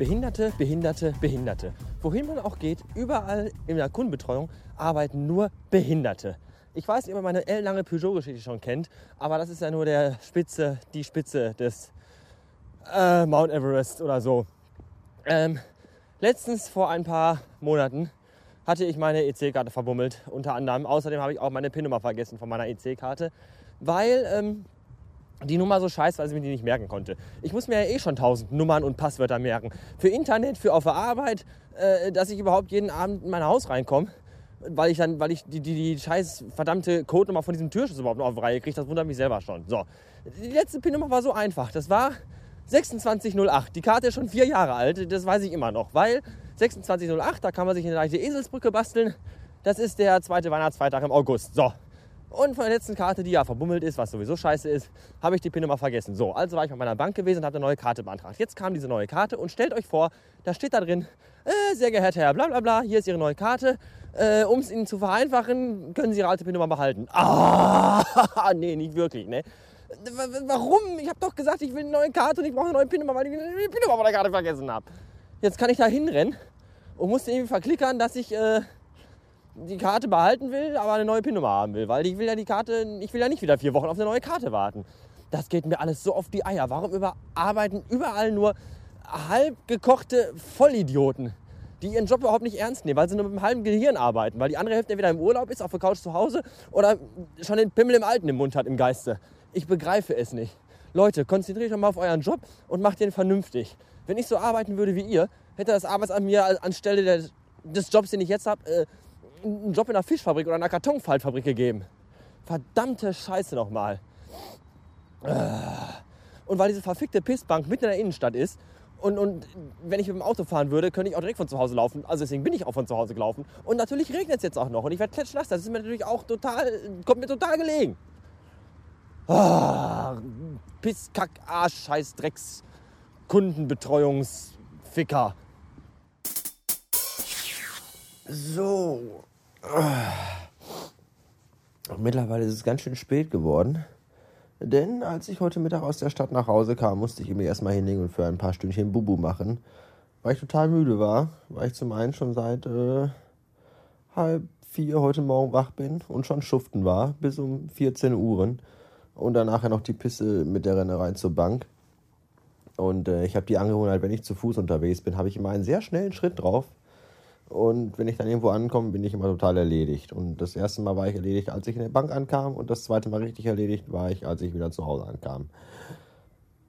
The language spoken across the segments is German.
Behinderte, Behinderte, Behinderte. Wohin man auch geht, überall in der Kundenbetreuung arbeiten nur Behinderte. Ich weiß nicht, ob ihr meine ellenlange Peugeot-Geschichte schon kennt, aber das ist ja nur der Spitze, die Spitze des äh, Mount Everest oder so. Ähm, letztens vor ein paar Monaten hatte ich meine EC-Karte verbummelt, unter anderem. Außerdem habe ich auch meine PIN-Nummer vergessen von meiner EC-Karte, weil ähm, die Nummer so scheiße, weil ich mir die nicht merken konnte. Ich muss mir ja eh schon tausend Nummern und Passwörter merken. Für Internet, für auf der Arbeit, äh, dass ich überhaupt jeden Abend in mein Haus reinkomme. Weil ich dann, weil ich die, die, die scheiß verdammte Codenummer von diesem Türschutz überhaupt noch auf die Reihe kriege, das wundert mich selber schon. So. Die letzte PIN-Nummer war so einfach. Das war 2608. Die Karte ist schon vier Jahre alt, das weiß ich immer noch. Weil 2608, da kann man sich eine leichte Eselsbrücke basteln. Das ist der zweite Weihnachtsfeiertag im August. So. Und von der letzten Karte, die ja verbummelt ist, was sowieso scheiße ist, habe ich die PIN-Nummer vergessen. So, also war ich bei meiner Bank gewesen und habe eine neue Karte beantragt. Jetzt kam diese neue Karte und stellt euch vor, da steht da drin, äh, sehr geehrter Herr, bla bla bla, hier ist Ihre neue Karte. Äh, um es Ihnen zu vereinfachen, können Sie Ihre alte PIN-Nummer behalten. Ah, nee, nicht wirklich, ne? Warum? Ich habe doch gesagt, ich will eine neue Karte und ich brauche eine neue PIN-Nummer, weil ich die PIN-Nummer von der Karte vergessen habe. Jetzt kann ich da hinrennen und musste irgendwie verklickern, dass ich äh, die Karte behalten will, aber eine neue PIN-Nummer haben will, weil ich will ja die Karte, ich will ja nicht wieder vier Wochen auf eine neue Karte warten. Das geht mir alles so auf die Eier. Warum überarbeiten überall nur halb gekochte Vollidioten, die ihren Job überhaupt nicht ernst nehmen, weil sie nur mit einem halben Gehirn arbeiten, weil die andere Hälfte entweder im Urlaub ist, auf der Couch zu Hause oder schon den Pimmel im Alten im Mund hat im Geiste. Ich begreife es nicht. Leute, konzentriert euch mal auf euren Job und macht den vernünftig. Wenn ich so arbeiten würde wie ihr, hätte das Arbeitsamt mir anstelle des, des Jobs, den ich jetzt habe, äh, einen Job in einer Fischfabrik oder einer Kartonfaltfabrik gegeben. Verdammte Scheiße nochmal. Äh. Und weil diese verfickte Pissbank mitten in der Innenstadt ist und, und wenn ich mit dem Auto fahren würde, könnte ich auch direkt von zu Hause laufen. Also deswegen bin ich auch von zu Hause gelaufen. Und natürlich regnet es jetzt auch noch und ich werde klatschnass. Das ist mir natürlich auch total, kommt mir total gelegen. Ah, Piss, Kack, Arsch, Scheiß, Drecks, Kundenbetreuungsficker. So, Mittlerweile ist es ganz schön spät geworden. Denn als ich heute Mittag aus der Stadt nach Hause kam, musste ich mir erstmal hinlegen und für ein paar Stündchen Bubu machen. Weil ich total müde war. Weil ich zum einen schon seit äh, halb vier heute Morgen wach bin und schon schuften war. Bis um 14 Uhr. Und dann nachher noch die Pisse mit der Rennerei zur Bank. Und äh, ich habe die Angewohnheit, wenn ich zu Fuß unterwegs bin, habe ich immer einen sehr schnellen Schritt drauf. Und wenn ich dann irgendwo ankomme, bin ich immer total erledigt. Und das erste Mal war ich erledigt, als ich in der Bank ankam. Und das zweite Mal richtig erledigt war ich, als ich wieder zu Hause ankam.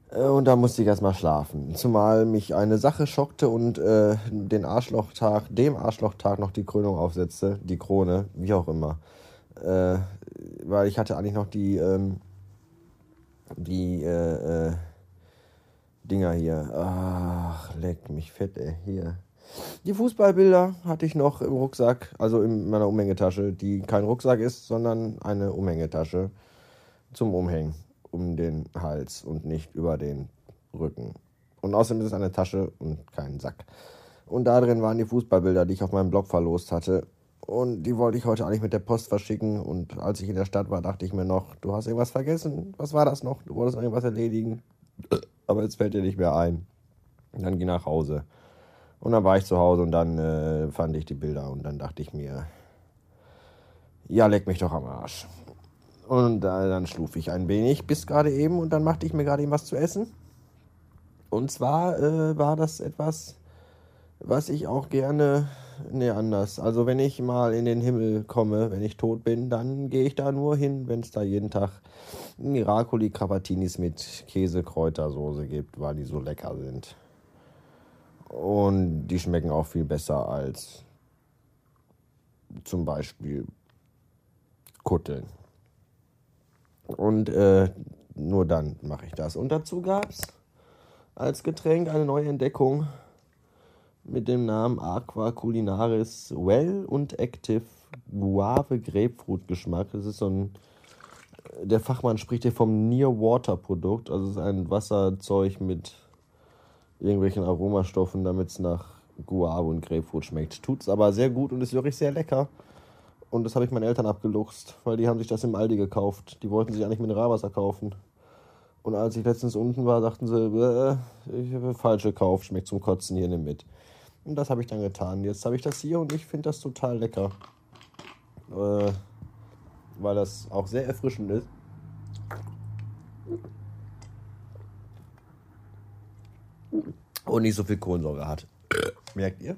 Äh, und da musste ich erstmal schlafen. Zumal mich eine Sache schockte und äh, den Arschlochtag, dem Arschlochtag noch die Krönung aufsetzte. Die Krone, wie auch immer. Äh, weil ich hatte eigentlich noch die, ähm, die, äh, äh Dinger hier. Ach, leck mich fett, ey. Hier. Die Fußballbilder hatte ich noch im Rucksack, also in meiner Umhängetasche, die kein Rucksack ist, sondern eine Umhängetasche zum Umhängen um den Hals und nicht über den Rücken. Und außerdem ist es eine Tasche und kein Sack. Und da drin waren die Fußballbilder, die ich auf meinem Blog verlost hatte. Und die wollte ich heute eigentlich mit der Post verschicken. Und als ich in der Stadt war, dachte ich mir noch, du hast irgendwas vergessen. Was war das noch? Du wolltest irgendwas erledigen. Aber jetzt fällt dir nicht mehr ein. Dann geh nach Hause. Und dann war ich zu Hause und dann äh, fand ich die Bilder und dann dachte ich mir, ja, leck mich doch am Arsch. Und äh, dann schluf ich ein wenig bis gerade eben und dann machte ich mir gerade eben was zu essen. Und zwar äh, war das etwas, was ich auch gerne, ne, anders. Also wenn ich mal in den Himmel komme, wenn ich tot bin, dann gehe ich da nur hin, wenn es da jeden Tag Miracoli Crapatinis mit Käse-Kräutersoße gibt, weil die so lecker sind. Und die schmecken auch viel besser als zum Beispiel Kutteln. Und äh, nur dann mache ich das. Und dazu gab es als Getränk eine neue Entdeckung mit dem Namen Aqua Culinaris Well und Active Guave Grapefruit Geschmack. Das ist so ein, der Fachmann spricht hier vom Near Water Produkt. Also es ist ein Wasserzeug mit irgendwelchen Aromastoffen, damit es nach Guave und Grapefruit schmeckt. Tut es aber sehr gut und ist wirklich sehr lecker. Und das habe ich meinen Eltern abgeluchst, weil die haben sich das im Aldi gekauft. Die wollten sich eigentlich Mineralwasser kaufen. Und als ich letztens unten war, dachten sie, ich habe falsch gekauft, schmeckt zum Kotzen hier, nimm mit. Und das habe ich dann getan. Jetzt habe ich das hier und ich finde das total lecker. Äh, weil das auch sehr erfrischend ist. Und nicht so viel Kohlensäure hat. Merkt ihr?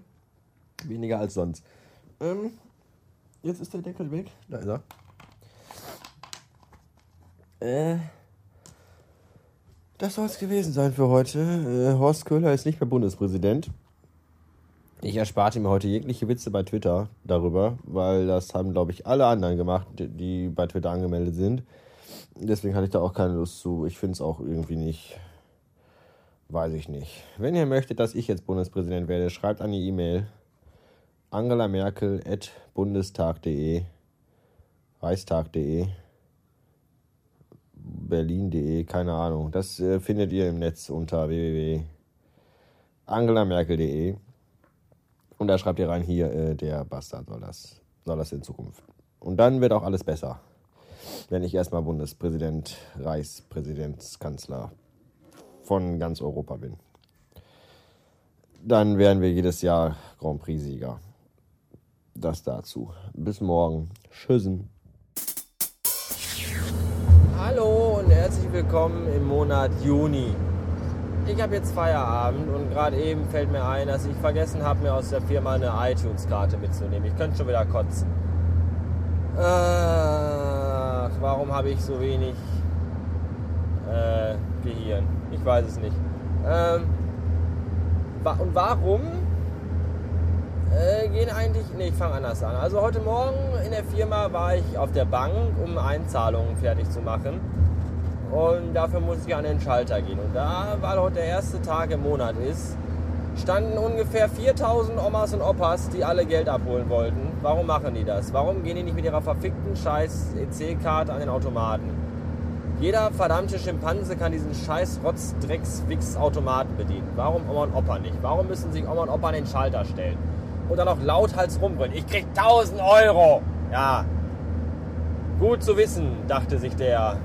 Weniger als sonst. Ähm, jetzt ist der Deckel weg. Da ist er. Äh, das soll es gewesen sein für heute. Äh, Horst Köhler ist nicht mehr Bundespräsident. Ich ersparte mir heute jegliche Witze bei Twitter darüber, weil das haben, glaube ich, alle anderen gemacht, die bei Twitter angemeldet sind. Deswegen hatte ich da auch keine Lust zu. Ich finde es auch irgendwie nicht. Weiß ich nicht. Wenn ihr möchtet, dass ich jetzt Bundespräsident werde, schreibt die E-Mail Angela Merkel at bundestag.de, reichstag.de, berlin.de, keine Ahnung. Das äh, findet ihr im Netz unter www.angelamerkel.de. Und da schreibt ihr rein, hier, äh, der Bastard soll das, soll das in Zukunft. Und dann wird auch alles besser. Wenn ich erstmal Bundespräsident, Reichspräsidentskanzler von ganz Europa bin. Dann werden wir jedes Jahr Grand Prix-Sieger. Das dazu. Bis morgen. Tschüssen. Hallo und herzlich willkommen im Monat Juni. Ich habe jetzt Feierabend und gerade eben fällt mir ein, dass ich vergessen habe, mir aus der Firma eine iTunes-Karte mitzunehmen. Ich könnte schon wieder kotzen. Ach, warum habe ich so wenig äh, Gehirn? Ich weiß es nicht. Ähm, und warum äh, gehen eigentlich. Ne, ich fange anders an. Also heute Morgen in der Firma war ich auf der Bank, um Einzahlungen fertig zu machen. Und dafür musste ich an den Schalter gehen. Und da, weil heute der erste Tag im Monat ist, standen ungefähr 4000 Omas und Opas, die alle Geld abholen wollten. Warum machen die das? Warum gehen die nicht mit ihrer verfickten scheiß EC-Karte an den Automaten? Jeder verdammte Schimpanse kann diesen scheiß Rotz, Drecks, Wix Automaten bedienen. Warum Oma und Opa nicht? Warum müssen sich Oma und Opa an den Schalter stellen? und dann auch lauthals rumbrüllen. Ich krieg 1000 Euro. Ja, gut zu wissen, dachte sich der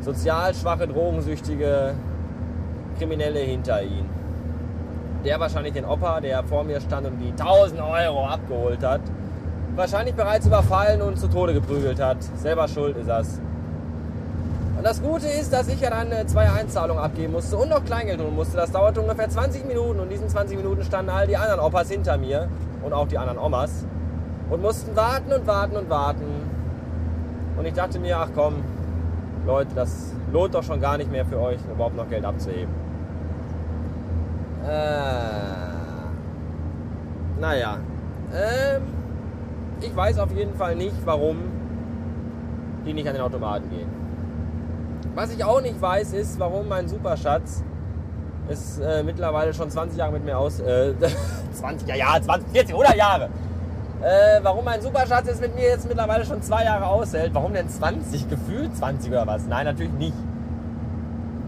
sozial schwache, drogensüchtige Kriminelle hinter ihm. Der wahrscheinlich den Opa, der vor mir stand und die 1000 Euro abgeholt hat, wahrscheinlich bereits überfallen und zu Tode geprügelt hat. Selber schuld ist das. Und das Gute ist, dass ich ja dann äh, zwei Einzahlungen abgeben musste und noch Kleingeld holen musste. Das dauerte ungefähr 20 Minuten und in diesen 20 Minuten standen all die anderen Opas hinter mir und auch die anderen Omas und mussten warten und warten und warten. Und ich dachte mir, ach komm, Leute, das lohnt doch schon gar nicht mehr für euch, überhaupt noch Geld abzuheben. Äh, naja, ähm, ich weiß auf jeden Fall nicht, warum die nicht an den Automaten gehen. Was ich auch nicht weiß, ist, warum mein Superschatz ist äh, mittlerweile schon 20 Jahre mit mir aus. Äh, 20 Jahre, 20, 40, 100 Jahre. Äh, warum mein Superschatz ist mit mir jetzt mittlerweile schon zwei Jahre aushält. Warum denn 20? Gefühlt 20 oder was? Nein, natürlich nicht.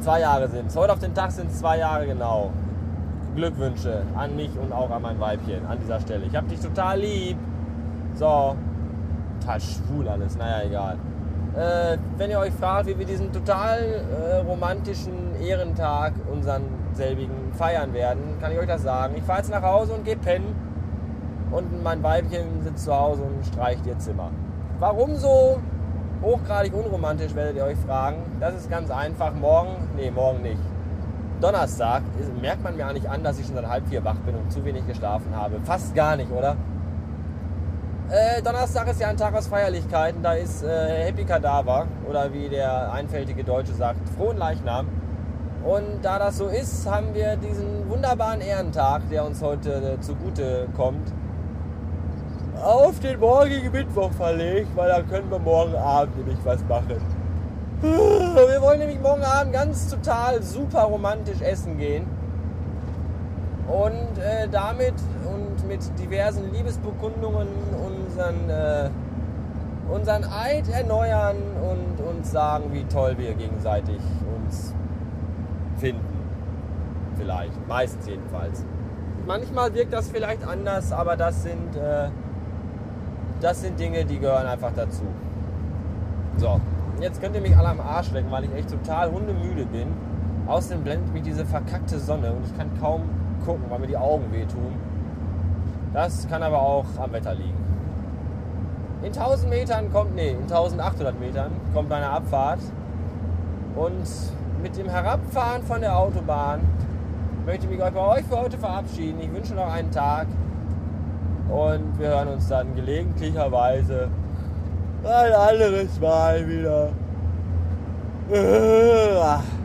Zwei Jahre sind es. Heute auf den Tag sind es zwei Jahre genau. Glückwünsche an mich und auch an mein Weibchen an dieser Stelle. Ich hab dich total lieb. So. Total schwul alles. Naja, egal. Äh, wenn ihr euch fragt, wie wir diesen total äh, romantischen Ehrentag, unseren selbigen, feiern werden, kann ich euch das sagen. Ich fahre jetzt nach Hause und gehe pennen und mein Weibchen sitzt zu Hause und streicht ihr Zimmer. Warum so hochgradig unromantisch, werdet ihr euch fragen. Das ist ganz einfach. Morgen, nee, morgen nicht. Donnerstag merkt man mir eigentlich an, dass ich schon seit halb vier wach bin und zu wenig geschlafen habe. Fast gar nicht, oder? Äh, Donnerstag ist ja ein Tag aus Feierlichkeiten. Da ist äh, Happy Kadaver oder wie der einfältige Deutsche sagt, frohen Leichnam. Und da das so ist, haben wir diesen wunderbaren Ehrentag, der uns heute äh, zugute kommt, auf den morgigen Mittwoch verlegt, weil da können wir morgen Abend nämlich was machen. Wir wollen nämlich morgen Abend ganz total super romantisch essen gehen. Und äh, damit mit diversen Liebesbekundungen unseren, äh, unseren Eid erneuern und uns sagen, wie toll wir gegenseitig uns finden. Vielleicht, meistens jedenfalls. Manchmal wirkt das vielleicht anders, aber das sind, äh, das sind Dinge, die gehören einfach dazu. So, jetzt könnt ihr mich alle am Arsch lecken, weil ich echt total hundemüde bin. Außerdem blendet mich diese verkackte Sonne und ich kann kaum gucken, weil mir die Augen wehtun. Das kann aber auch am Wetter liegen. In 1000 Metern kommt, nee, in 1800 Metern kommt eine Abfahrt. Und mit dem Herabfahren von der Autobahn möchte ich mich bei euch für heute verabschieden. Ich wünsche noch einen Tag. Und wir hören uns dann gelegentlicherweise ein anderes Mal wieder.